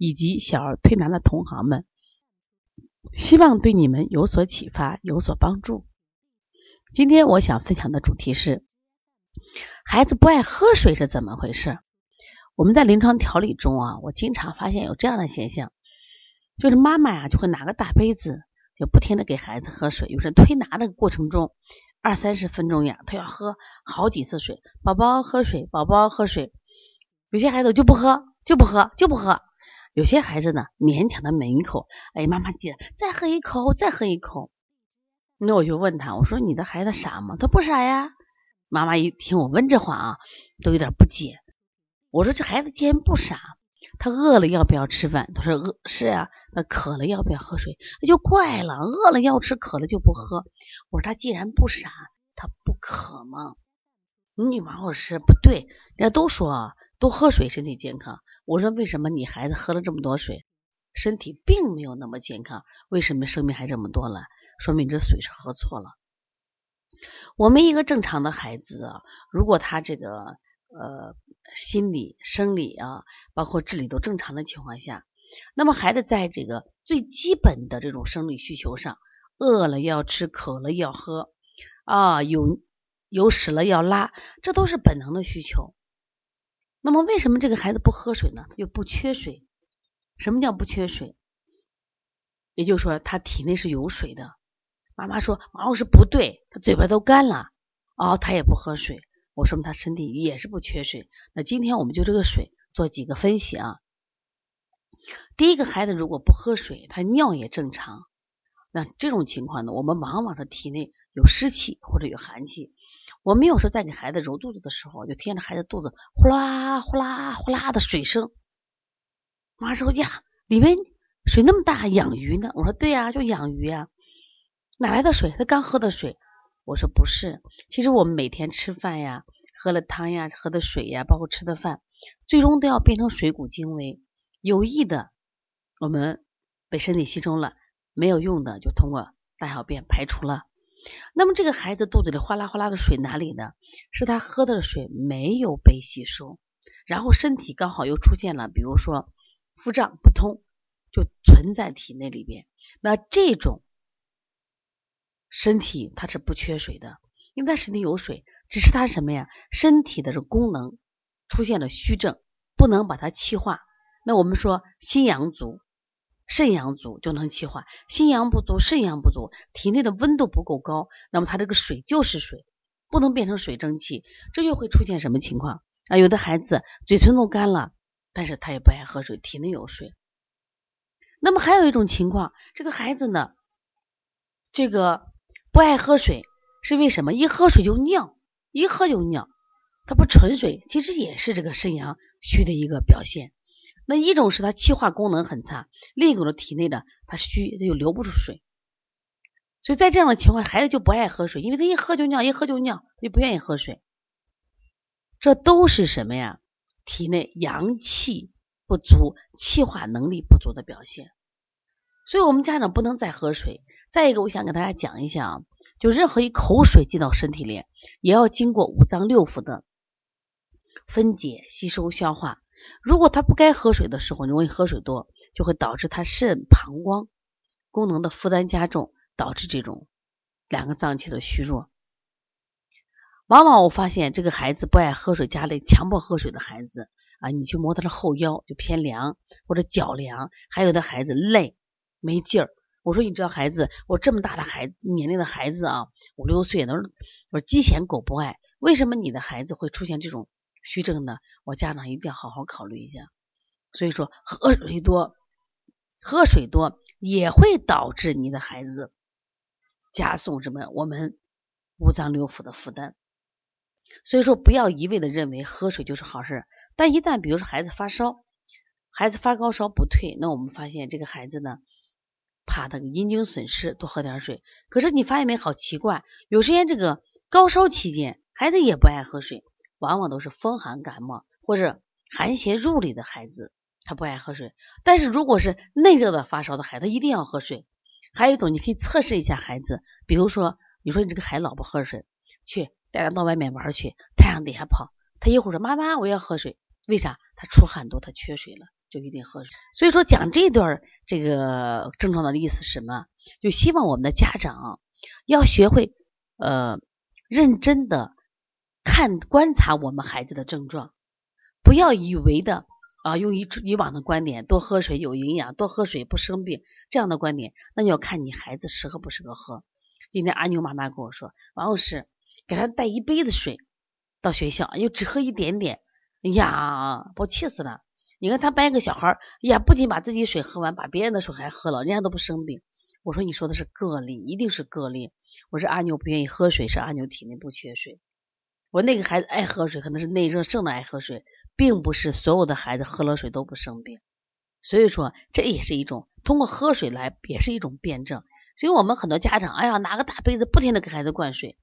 以及小儿推拿的同行们，希望对你们有所启发，有所帮助。今天我想分享的主题是：孩子不爱喝水是怎么回事？我们在临床调理中啊，我经常发现有这样的现象，就是妈妈呀就会拿个大杯子，就不停的给孩子喝水。有时推拿的过程中，二三十分钟呀，他要喝好几次水。宝宝喝水，宝宝喝水。有些孩子就不喝，就不喝，就不喝。有些孩子呢，勉强的抿一口，哎，妈妈记得再喝一口，再喝一口。那我就问他，我说你的孩子傻吗？他不傻呀。妈妈一听我问这话啊，都有点不解。我说这孩子既然不傻，他饿了要不要吃饭？他说饿是啊。那渴了要不要喝水？那就怪了，饿了要吃，渴了就不喝。我说他既然不傻，他不渴吗？你王老师不对，人家都说多喝水身体健康。我说为什么你孩子喝了这么多水，身体并没有那么健康？为什么生病还这么多了？说明这水是喝错了。我们一个正常的孩子啊，如果他这个呃心理、生理啊，包括智力都正常的情况下，那么孩子在这个最基本的这种生理需求上，饿了要吃，渴了要喝啊，有有屎了要拉，这都是本能的需求。那么为什么这个孩子不喝水呢？又不缺水。什么叫不缺水？也就是说他体内是有水的。妈妈说王老师不对，他嘴巴都干了，哦，他也不喝水。我说明他身体也是不缺水。那今天我们就这个水做几个分析啊。第一个孩子如果不喝水，他尿也正常。那这种情况呢，我们往往是体内有湿气或者有寒气。我们有时候在给孩子揉肚子的时候，就听着孩子肚子呼啦呼啦呼啦的水声。妈说呀，里面水那么大，养鱼呢？我说对呀，就养鱼呀。哪来的水？他刚喝的水。我说不是，其实我们每天吃饭呀，喝了汤呀，喝的水呀，包括吃的饭，最终都要变成水谷精微。有益的我们被身体吸收了。没有用的就通过大小便排除了。那么这个孩子肚子里哗啦哗啦的水哪里呢？是他喝的水没有被吸收，然后身体刚好又出现了，比如说腹胀不通，就存在体内里边。那这种身体它是不缺水的，因为他身体有水，只是他什么呀？身体的这功能出现了虚症，不能把它气化。那我们说心阳足。肾阳足就能气化，心阳不足，肾阳不足，体内的温度不够高，那么他这个水就是水，不能变成水蒸气，这就会出现什么情况啊？有的孩子嘴唇都干了，但是他也不爱喝水，体内有水。那么还有一种情况，这个孩子呢，这个不爱喝水是为什么？一喝水就尿，一喝就尿，他不纯水，其实也是这个肾阳虚的一个表现。那一种是他气化功能很差，另一种体内的他虚，他就流不出水，所以在这样的情况，孩子就不爱喝水，因为他一喝就尿，一喝就尿，他就不愿意喝水。这都是什么呀？体内阳气不足、气化能力不足的表现。所以我们家长不能再喝水。再一个，我想给大家讲一下啊，就任何一口水进到身体里，也要经过五脏六腑的分解、吸收、消化。如果他不该喝水的时候，容易喝水多，就会导致他肾、膀胱功能的负担加重，导致这种两个脏器的虚弱。往往我发现这个孩子不爱喝水，家里强迫喝水的孩子啊，你去摸他的后腰就偏凉或者脚凉，还有的孩子累没劲儿。我说你知道孩子，我这么大的孩子年龄的孩子啊，五六岁都是我说鸡嫌狗不爱，为什么你的孩子会出现这种？虚症呢，我家长一定要好好考虑一下。所以说，喝水多，喝水多也会导致你的孩子加重什么？我们五脏六腑的负担。所以说，不要一味的认为喝水就是好事。但一旦比如说孩子发烧，孩子发高烧不退，那我们发现这个孩子呢，怕那个阴茎损失，多喝点水。可是你发现没，好奇怪，有时间这个高烧期间，孩子也不爱喝水，往往都是风寒感冒或者寒邪入里的孩子，他不爱喝水。但是如果是内热的发烧的孩子，一定要喝水。还有一种，你可以测试一下孩子，比如说，你说你这个孩子老不喝水，去带他到外面玩去，太阳底下跑，他一会儿说妈妈我要喝水，为啥？他出汗多，他缺水了，就一定喝水。所以说讲这段这个症状的意思是什么？就希望我们的家长要学会呃认真的看观察我们孩子的症状，不要以为的。啊，用以以往的观点，多喝水有营养，多喝水不生病这样的观点，那你要看你孩子适合不适合喝。今天阿牛妈妈跟我说，王老师给他带一杯子水到学校，又只喝一点点，哎呀，把我气死了！你看他班一个小孩，哎呀，不仅把自己水喝完，把别人的水还喝了，人家都不生病。我说你说的是个例，一定是个例。我说阿牛不愿意喝水，是阿牛体内不缺水。我那个孩子爱喝水，可能是内热盛的爱喝水。并不是所有的孩子喝了水都不生病，所以说这也是一种通过喝水来，也是一种辩证。所以我们很多家长，哎呀，拿个大杯子不停的给孩子灌水，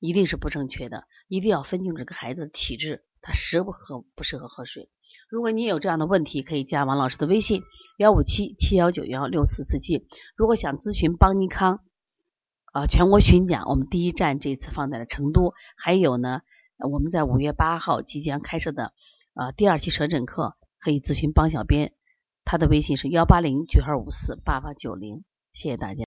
一定是不正确的。一定要分清这个孩子的体质，他适不合不适合喝水。如果你有这样的问题，可以加王老师的微信幺五七七幺九幺六四四七。如果想咨询邦尼康啊全国巡讲，我们第一站这次放在了成都，还有呢。我们在五月八号即将开设的呃第二期舌诊课，可以咨询帮小编，他的微信是幺八零九二五四八八九零，谢谢大家。